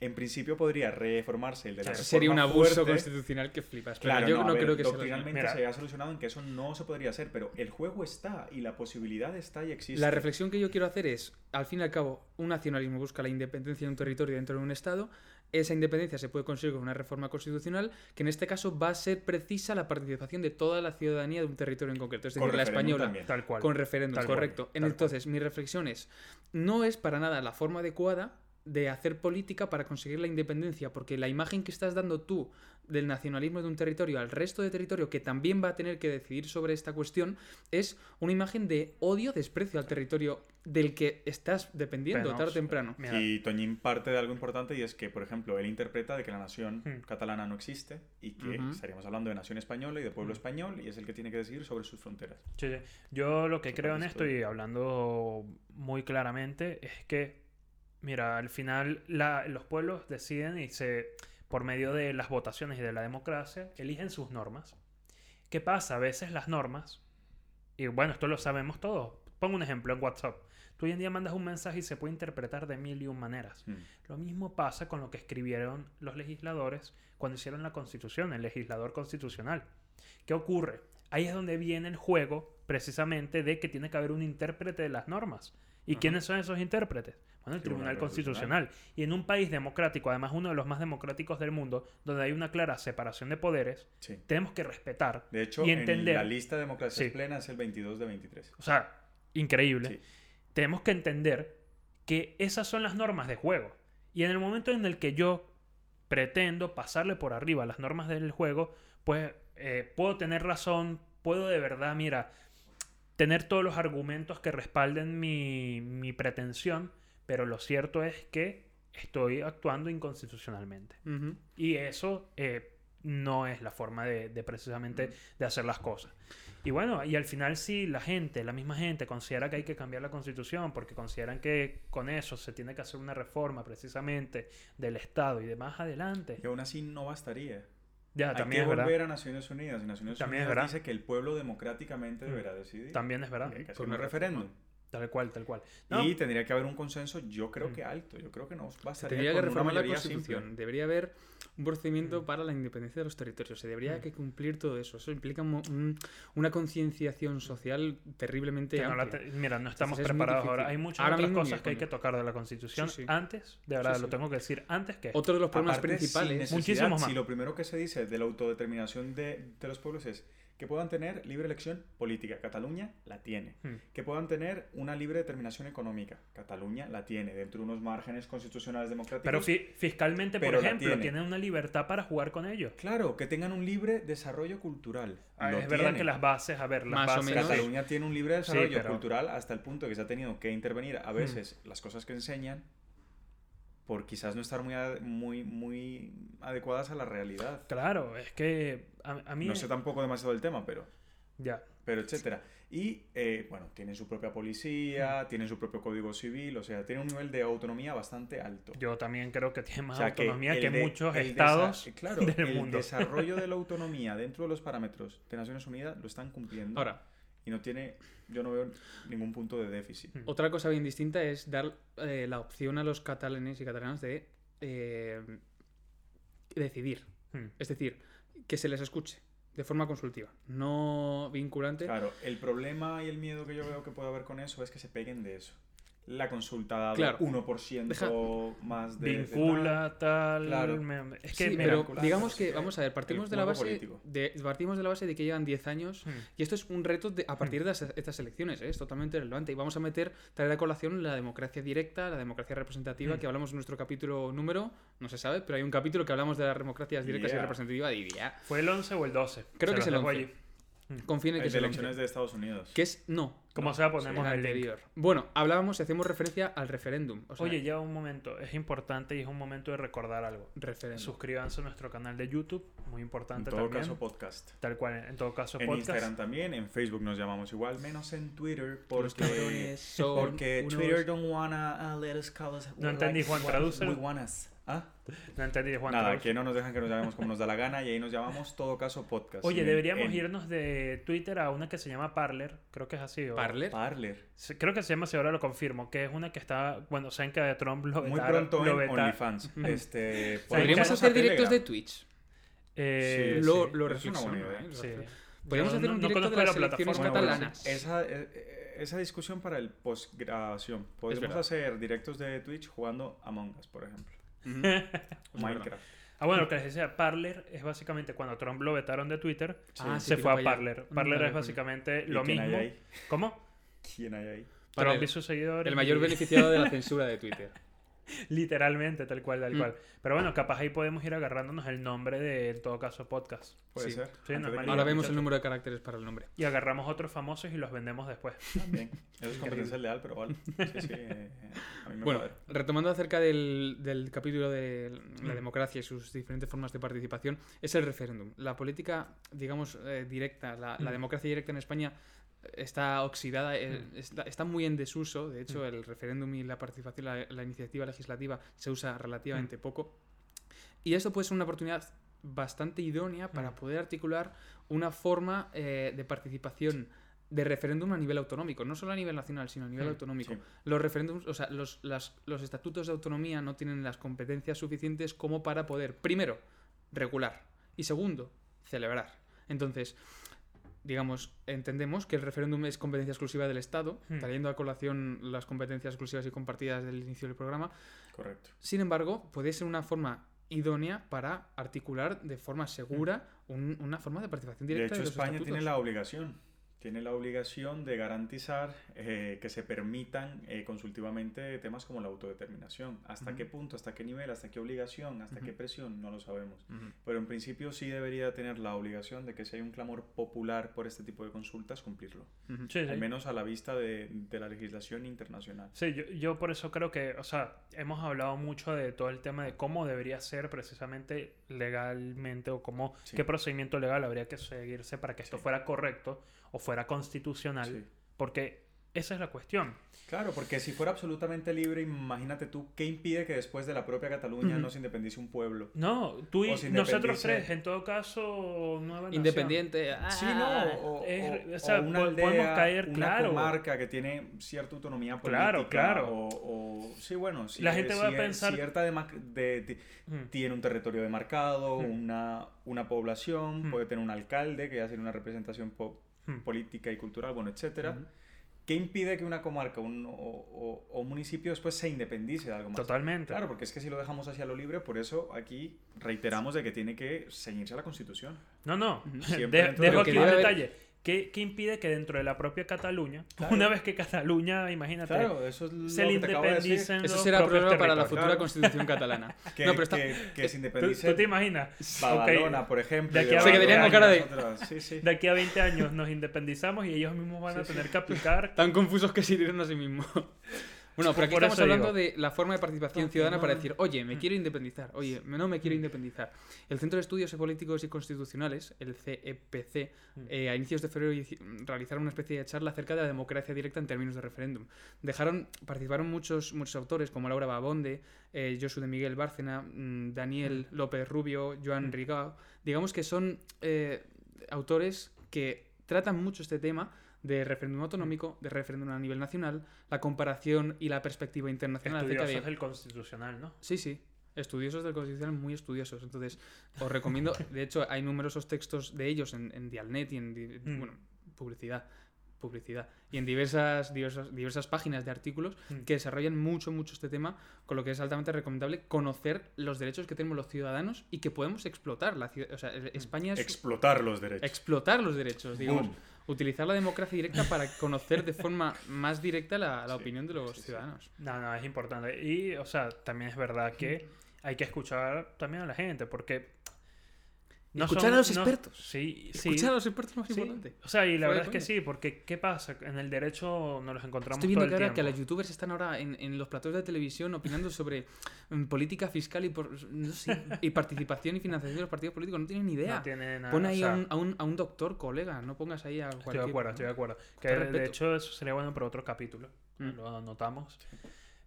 En principio podría reformarse el de la reforma sería un abuso fuerte. constitucional que flipas. Pero Claro, yo no, no, a ver, creo que doctrinalmente se haya solucionado en que eso no se podría hacer, pero el juego está y la posibilidad está y existe. La reflexión que yo quiero hacer es, al fin y al cabo, un nacionalismo busca la independencia de un territorio dentro de un Estado. Esa independencia se puede conseguir con una reforma constitucional, que en este caso va a ser precisa la participación de toda la ciudadanía de un territorio en concreto, es Con decir, la española. también. Tal cual. Con referéndum, cual, correcto. cual. Entonces, mi reflexión es, no es para nada la forma adecuada de hacer política para conseguir la independencia, porque la imagen que estás dando tú del nacionalismo de un territorio al resto de territorio que también va a tener que decidir sobre esta cuestión es una imagen de odio, desprecio al territorio del que estás dependiendo tarde o temprano. Y Toñín parte de algo importante y es que, por ejemplo, él interpreta de que la nación Hmm. catalana no existe y que estaríamos hablando de nación española y de pueblo Hmm. español y es el que tiene que decidir sobre sus fronteras. Sí, sí. Yo lo que Sobre creo en esto y historia. hablando muy claramente es que, mira, al final la- los pueblos deciden y se, por medio de las votaciones y de la democracia, eligen sus normas. ¿Qué pasa? A veces las normas, y bueno, esto lo sabemos todos. Pongo un ejemplo en WhatsApp. Tú hoy en día mandas un mensaje y se puede interpretar de mil y un maneras. Hmm. Lo mismo pasa con lo que escribieron los legisladores cuando hicieron la constitución, el legislador constitucional. ¿Qué ocurre? Ahí es donde viene el juego precisamente de que tiene que haber un intérprete de las normas. ¿Y Ajá. quiénes son esos intérpretes? Bueno, el Tribunal Tribunal Constitucional. Y en un país democrático, además uno de los más democráticos del mundo, donde hay una clara separación de poderes, Sí. tenemos que respetar. De hecho, Y en entender- la lista de democracias Sí. plena es el 22 de 23. O sea, increíble. Sí. Tenemos que entender que esas son las normas de juego. Y en el momento en el que yo pretendo pasarle por arriba las normas del juego, pues eh, puedo tener razón, puedo de verdad, mira, tener todos los argumentos que respalden mi, mi pretensión, pero lo cierto es que estoy actuando inconstitucionalmente. Y eso eh, no es la forma de, de precisamente de hacer las cosas. Y bueno, y al final si la gente, la misma gente, considera que hay que cambiar la constitución porque consideran que con eso se tiene que hacer una reforma precisamente del Estado y de más adelante. Y aún así no bastaría. Ya, Hay también que es verdad. volver a Naciones Unidas y Naciones También es Unidas verdad. dice que el pueblo democráticamente Mm. deberá decidir. También es verdad. Y hay que hacer Por un referéndum. Tal cual, tal cual. No, Y tendría que haber un consenso, yo creo Mm. que alto. Yo creo que no Se bastaría tendría que reformar la Constitución. simple. Debería haber un procedimiento Mm. para la independencia de los territorios. Se debería Mm. que cumplir todo eso. Eso implica un- un- una concienciación social terriblemente que no la amplia. te- mira, no estamos Entonces es muy preparados ahora. Hay muchas Ahora otras cosas que hay que tocar de la Constitución Sí, sí. antes, de verdad, Sí, lo tengo que decir, antes que... Otro de los problemas Aparte, principales. Muchísimos más. Si lo primero que se dice de la autodeterminación de, de los pueblos es que puedan tener libre elección política. Cataluña la tiene. Hmm. Que puedan tener una libre determinación económica. Cataluña la tiene, dentro de unos márgenes constitucionales democráticos. Pero fi- fiscalmente, por pero ejemplo, tiene. tienen una libertad para jugar con ellos. Claro, que tengan un libre desarrollo cultural. Ah, es verdad que las bases, a ver, las Más o bases... menos. Cataluña tiene un libre desarrollo pero- Hmm. cultural hasta el punto que se ha tenido que intervenir a veces las cosas que enseñan por quizás no estar muy, muy, muy adecuadas a la realidad. Claro, es que a, a mí... No sé tampoco demasiado del tema, pero Ya. pero etcétera. Y, eh, bueno, tienen su propia policía, tienen su propio código civil, o sea, tienen un nivel de autonomía bastante alto. Yo también creo que tiene más O sea, que autonomía que, el de- muchos estados claro, del el mundo. desarrollo de la autonomía dentro de los parámetros de Naciones Unidas lo están cumpliendo Ahora, y no tiene, yo no veo ningún punto de déficit. Mm. otra cosa bien distinta es dar eh, la opción a los catalanes y catalanas de eh, decidir. Hmm. Es decir, que se les escuche de forma consultiva, no vinculante. Claro, el problema y el miedo que yo veo que puede haber con eso es que se peguen de eso. La consulta dado Claro. 1% Deja- más de... de tal. Vincula, tal. Claro. me- Es que, Sí, pero digamos que, vamos a ver, partimos de la base político. de, partimos de la base de que llevan 10 años hmm, y esto es un reto de- a partir de las- estas elecciones, ¿eh? es totalmente relevante y vamos a meter, traer a colación la democracia directa, la democracia representativa Mm. que hablamos en nuestro capítulo número, no se sabe, pero hay un capítulo que hablamos de las democracias directas y representativas y ya, ¿Fue el 11 o el 12? Creo Se que es el dejo 11. allí. confíen en que El es de el elecciones 11. de Estados Unidos. que es no, Como No, sea, sí, ponemos el link. anterior. Bueno, hablábamos y hacemos referencia al referéndum. O sea, Oye, ya un momento. Es importante y es un momento de recordar algo. referéndum. Suscríbanse a nuestro canal de YouTube. Muy En importante todo también. caso, podcast. Tal cual, en todo caso, En podcast. Instagram también, en Facebook nos llamamos igual, menos en Twitter, porque, cabrones son porque unos- Twitter don't wanna uh, let us call us. No entendí, Juan. We want us. ¿Ah? No entendí, Juan. Nada, traduce. que no nos dejan que nos llamemos como nos da la gana y ahí nos llamamos todo caso podcast. Oye, En- deberíamos en irnos de Twitter a una que se llama Parler. Creo que es así. o- Parler. Creo que se llama, si ahora lo confirmo, que es una que está, bueno, saben que a Trump lo Muy pronto lo en OnlyFans. Este, Podríamos Podríamos a hacer directos de. Twitch. Eh, Sí, lo sí, lo es una buena idea. ¿eh? sí. Podríamos hacer un no directo de las elecciones plataforma, Bueno, catalanas. esa, eh, esa discusión para el postgrabación. Podemos verdad. hacer directos de Twitch jugando Among Us, por ejemplo. Minecraft. Ah, bueno, lo que les decía, Parler es básicamente cuando Trump lo vetaron de Twitter, Ah, se fue a. Parler. Mm, Parler es básicamente ¿Y lo quién hay mismo. ahí? ¿Cómo? ¿Quién hay ahí? Trump Parler. y sus seguidores. El mayor y- beneficiado de la censura de Twitter. Literalmente, tal cual, tal Mm. cual. Pero bueno, capaz ahí podemos ir agarrándonos el nombre de, en todo caso, podcast. Puede Sí. ser. Sí, María. Ahora vemos el número de caracteres para el nombre. Y agarramos otros famosos y los vendemos después. También. Eso es competencia leal, pero vale. Sí, sí. eh, a mí me Bueno, cuadra. retomando acerca del, del capítulo de la Mm. democracia y sus diferentes formas de participación, es el referéndum. La política, digamos, eh, directa, la, la Mm. democracia directa en España está oxidada, eh, está, está muy en desuso. De hecho, Mm. el referéndum y la participación, la, la iniciativa legislativa se usa Mm. relativamente poco. Y esto puede ser una oportunidad bastante idónea para Mm. poder articular una forma eh, de participación de referéndum a nivel autonómico, no solo a nivel nacional, sino a nivel Mm, autonómico. sí. Los referéndums, o sea, los, las- los estatutos de autonomía no tienen las competencias suficientes como para poder, primero, regular y segundo, celebrar. Entonces, digamos, entendemos que el referéndum es competencia exclusiva del Estado, Hmm. trayendo a colación las competencias exclusivas y compartidas del inicio del programa. Correcto. Sin embargo, puede ser una forma idónea para articular de forma segura un- una forma de participación De directa hecho, de, los España tiene la obligación. Tiene la obligación de garantizar eh, que se permitan eh, consultivamente temas como la autodeterminación. ¿Hasta Ujú. qué punto, hasta qué nivel, hasta qué obligación, hasta Ujú. qué presión? No lo sabemos. Ujú. Pero en principio sí debería tener la obligación de que si hay un clamor popular por este tipo de consultas, cumplirlo. Sí, sí. Al menos a la vista de, de la legislación internacional. Sí, yo, yo por eso creo que, o sea, hemos hablado mucho de todo el tema de cómo debería ser precisamente legalmente o cómo, Sí. qué procedimiento legal habría que seguirse para que esto Sí. fuera correcto o fuera constitucional, Sí. porque esa es la cuestión. Claro, porque si fuera absolutamente libre, imagínate tú, ¿qué impide que después de la propia Cataluña no se independice un pueblo? No, tú y nosotros tres, en todo caso, nueva nación. Independiente. Sí, ah, no, o, es- o- o sea, o una aldea, podemos caer, una claro. comarca que tiene cierta autonomía política. Claro, claro. O, o- sí, bueno, si La gente va a pensar- Cierta dema- de- de- Mm. tiene un territorio demarcado, Mm. una, una población, Mm. puede tener un alcalde que ya sería una representación po- Mm. política y cultural, bueno, etcétera. ¿Qué impide que una comarca un- o, o- o un municipio después se independice de algo más? Totalmente. Claro, porque es que si lo dejamos hacia lo libre, por eso aquí reiteramos de que tiene que ceñirse a la Constitución. No, no. Siempre De- dejo de- aquí un detalle. ¿Qué, qué impide que dentro de la propia Cataluña, Claro. una vez que Cataluña, imagínate, Claro, eso es lo se le acabo de independicen Eso será propios problema para la futura Claro. constitución catalana. Que, No, pero está- que, que se ¿Tú, independice tú te imaginas? Badalona, Ok, por ejemplo. de aquí a con cara de-. Sí, sí. De aquí a 20 años nos independizamos y ellos mismos van a Sí, sí. tener que aplicar. Tan confusos que se dieron a sí mismos. Bueno, pero aquí Por estamos hablando digo. de la forma de participación ciudadana para decir, oye, me quiero independizar, oye, no me quiero independizar. El Centro de Estudios Políticos y Constitucionales, el CEPC, eh, a inicios de febrero realizaron una especie de charla acerca de la democracia directa en términos de referéndum. Dejaron, participaron muchos, muchos autores como Laura Babonde, eh, Josu de Miguel Bárcena, mm, Daniel López Rubio, Joan Rigao. Digamos que son eh, autores que tratan mucho este tema de referéndum autonómico, de referéndum a nivel nacional, la comparación y la perspectiva internacional acerca Estudiosos de... del constitucional, ¿no? Sí, sí. Estudiosos del Constitucional, muy estudiosos. Entonces, os recomiendo. De hecho, hay numerosos textos de ellos en, en Dialnet y en. Mm. Bueno, publicidad. Publicidad. Y en diversas, diversas, diversas páginas de artículos Mm. que desarrollan mucho, mucho este tema, con lo que es altamente recomendable conocer los derechos que tenemos los ciudadanos y que podemos explotar. La, o sea, España es. Explotar los derechos. explotar los derechos, digamos. Boom. Utilizar la democracia directa para conocer de forma más directa la, la Sí, opinión de los sí, ciudadanos. No, no, es importante. Y, o sea, también es verdad que hay que escuchar también a la gente, porque... Escuchar a los expertos. Sí, sí. Escuchar a los expertos más sí. importante. O sea, y la verdad es que sí, porque ¿qué pasa? En el derecho nos los encontramos Estoy viendo todo que ahora que los youtubers están ahora en, en los platos de televisión opinando sobre mm, política fiscal y, por, no sé, y participación y financiación de los partidos políticos. No tienen ni idea. No tiene nada, Pon o ahí sea, a, un, a, un, a un doctor, colega. No pongas ahí a Estoy cualquier... de acuerdo, estoy de acuerdo. Que de respeto. hecho eso sería bueno para otro capítulo. Mm. Lo anotamos.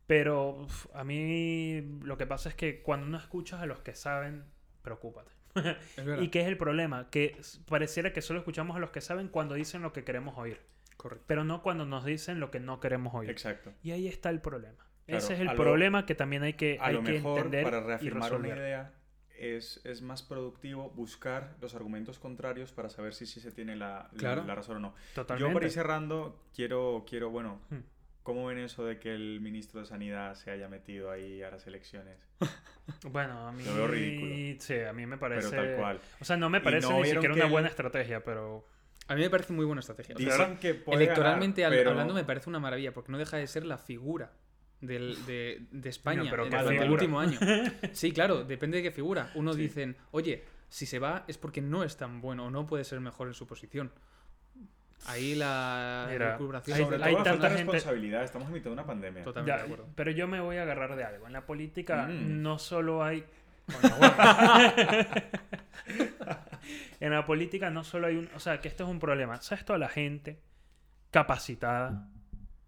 Pero uf, a mí lo que pasa es que cuando no escuchas a los que saben, preocúpate. ¿Y qué es el problema? Que pareciera que solo escuchamos a los que saben cuando dicen lo que queremos oír, Correcto. pero no cuando nos dicen lo que no queremos oír. Exacto. Y ahí está el problema. Claro, Ese es el a lo- problema que también hay que, A hay lo que mejor, entender para y reafirmar una resolver. idea, es, es más productivo buscar los argumentos contrarios para saber si, si se tiene la, la- Claro. la razón o no. Totalmente. Yo para ir cerrando, quiero, quiero, bueno, Hmm. ¿cómo ven eso de que el ministro de Sanidad se haya metido ahí a las elecciones? Bueno, a mí Lo veo ridículo. Sí, a mí me parece. Pero tal cual. O sea, no me parece no ni siquiera una el- buena estrategia, pero. A mí me parece muy buena estrategia. O sea, Dicen que puede electoralmente ganar, al- pero- hablando me parece una maravilla, porque no deja de ser la figura del- de, de España pero en- ¿qué durante el figura? último año. Sí, claro, depende de qué figura. Uno Sí. dicen, oye, si se va es porque no es tan bueno o no puede ser mejor en su posición. Ahí la Mira, recuperación hay- Sobre hay todo la falta tanta de gente- responsabilidad, estamos en mitad de una pandemia. Totalmente Ya, de acuerdo. pero yo me voy a agarrar de algo. En la política Mm. no solo hay. Coño, bueno. en la política no solo hay un. O sea, que esto es un problema. ¿Sabes toda la gente capacitada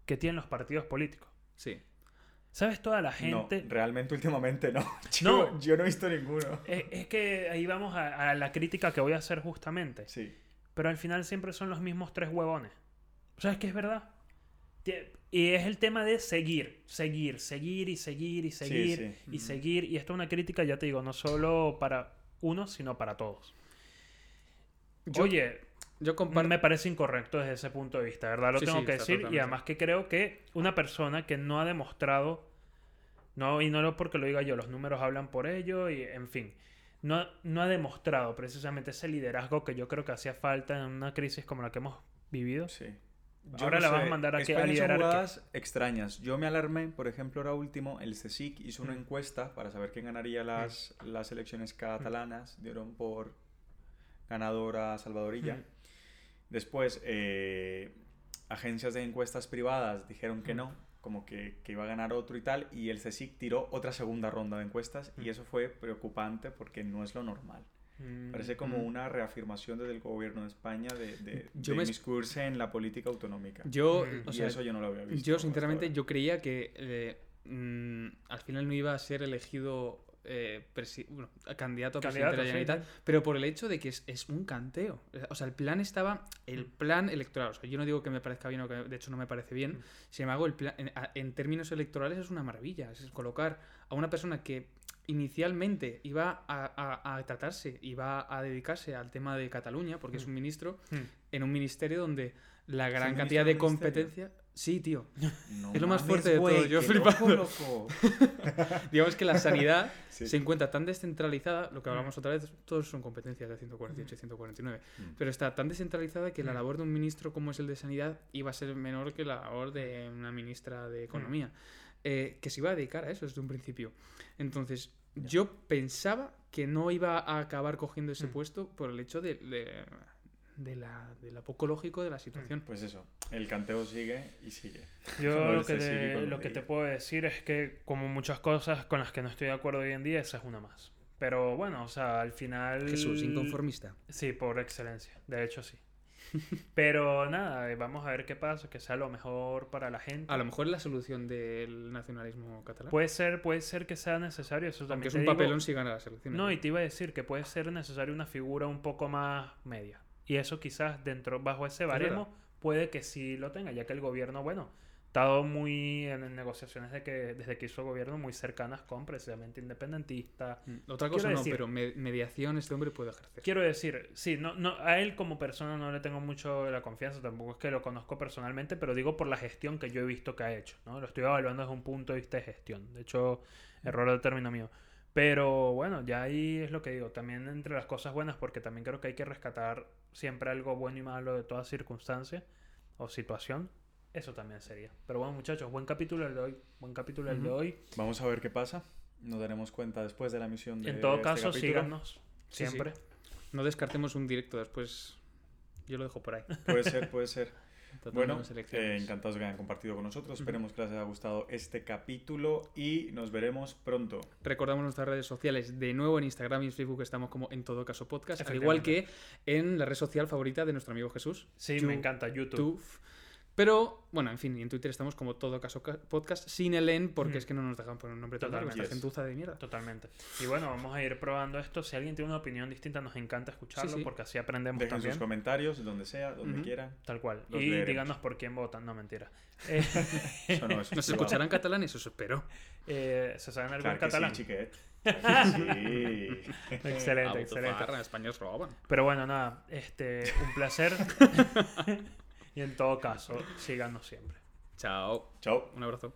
que tienen los partidos políticos? Sí. ¿Sabes toda la gente? No, realmente últimamente no. Yo No. yo no he visto ninguno. Es, es que ahí vamos a, a la crítica que voy a hacer justamente. Sí. Pero al final siempre son los mismos tres huevones. ¿Sabes qué es verdad? Tie- Y es el tema de seguir, seguir, seguir y seguir y seguir sí. y seguir. Y esto es una crítica, ya te digo, no solo para uno, sino para todos. Yo, Oye, yo comparto. me parece incorrecto desde ese punto de vista, ¿verdad? Lo Sí, tengo sí, que decir. Y además que creo que una persona que no ha demostrado, no, y no lo porque lo diga yo, los números hablan por ello, y en fin, no, no ha demostrado precisamente ese liderazgo que yo creo que hacía falta en una crisis como la que hemos vivido. Sí. Ahora la vas a mandar a que- a liderar jugadas extrañas. Yo me alarmé, por ejemplo, ahora último, el CSIC hizo una Mm. encuesta para saber quién ganaría las, las elecciones catalanas. Dieron por ganadora Salvadorilla. Mm. Después, eh, agencias de encuestas privadas dijeron que Mm. no, como que, que iba a ganar otro y tal. Y el CSIC tiró otra segunda ronda de encuestas y Mm. eso fue preocupante porque no es lo normal. Mm, Parece como mm. una reafirmación desde el gobierno de España de, de, Yo de me- inmiscuirse en la política autonómica. Yo, Mm. o y sea, eso yo no lo había visto. yo sinceramente yo creía que eh, mm, al final no iba a ser elegido eh, bueno, candidato a presidente de la sí, pero por el hecho de que es, es un canteo. O sea, el plan estaba, el Mm. plan electoral, o sea, yo no digo que me parezca bien o que de hecho no me parece bien, Mm. sin embargo, el plan, en, a- en términos electorales es una maravilla, es colocar a una persona que inicialmente iba a, a- a tratarse, iba a dedicarse al tema de Cataluña, porque es Mm. un ministro, Mm. en un ministerio donde la gran cantidad de competencia... Sí, tío. No es lo más fuerte de todo, yo flipando. loco, loco. Digamos que la sanidad Sí. se encuentra tan descentralizada, lo que Mm. hablamos otra vez, todos son competencias de 148 y 149, Mm. pero está tan descentralizada que la Mm. labor de un ministro como es el de sanidad iba a ser menor que la labor de una ministra de economía, eh, que se iba a dedicar a eso desde un principio. Entonces, yo pensaba que no iba a acabar cogiendo ese Mm. puesto por el hecho de, de- de, la, de lo poco lógico de la situación. Pues eso, el canteo sigue y sigue. Yo No, lo que, te, lo que te puedo decir es que, como muchas cosas con las que no estoy de acuerdo hoy en día, esa es una más. Pero bueno, o sea, al final. Jesús, inconformista. Sí, por excelencia. De hecho, sí. Pero nada, eh, vamos a ver qué pasa, que sea lo mejor para la gente. A lo mejor es la solución del nacionalismo catalán. Puede ser, puede ser que sea necesario, eso Aunque también es te un digo. papelón si gana las elecciones. No, y te iba a decir que puede ser necesario una figura un poco más media. Y eso quizás dentro, bajo ese baremo, puede que sí lo tenga, ya que el gobierno, bueno, estado muy en, negociaciones de que, desde que hizo gobierno muy cercanas con precisamente independentistas. Mm, Otra cosa Quiero no, decir- pero me- mediación este hombre puede ejercer. Quiero decir, sí, no, no, a él como persona no le tengo mucho la confianza, tampoco es que lo conozco personalmente, pero digo por la gestión que yo he visto que ha hecho, ¿no? Lo estoy evaluando desde un punto de vista de gestión. De hecho, error de término mío. Pero bueno, ya ahí es lo que digo. También entre las cosas buenas, porque también creo que hay que rescatar siempre algo bueno y malo de toda circunstancia o situación. Eso también sería. Pero bueno, muchachos, buen capítulo el de hoy. Buen capítulo el de hoy. Vamos a ver qué pasa. Nos daremos cuenta después de la emisión de En todo este caso, capítulo. síganos Sí, sí. siempre. No descartemos un directo después. Yo lo dejo por ahí. Puede ser, puede ser. Bueno, eh, encantados de que hayan compartido con nosotros. Esperemos que les haya gustado este capítulo y nos veremos pronto. Recordamos nuestras redes sociales. De nuevo en Instagram y en Facebook estamos como en todo caso podcast. Al igual que en la red social favorita de nuestro amigo Jesús. Sí, You- me encanta YouTube. Tuf. Pero, bueno, en fin, y en Twitter estamos como todo caso ca- podcast sin el en porque Mm. es que no nos dejan poner un nombre tan largo. Esta gentuza de mierda. Totalmente. Y bueno, vamos a ir probando esto. Si alguien tiene una opinión distinta, nos encanta escucharlo Sí, sí. porque así aprendemos Dejen también. sus comentarios donde sea, donde Ujú. quieran. Tal cual. Los y leeremos. díganos por quién votan. No, mentira. Eh, Eso no es ¿Nos escucharán catalanes? Eso espero. eh, ¿Se saben algún Claro catalán? sí, sí. excelente, excelente. En España os roban. Pero bueno, nada. Este, un placer. y en todo caso, síganos siempre. Chao. Chao. Un abrazo.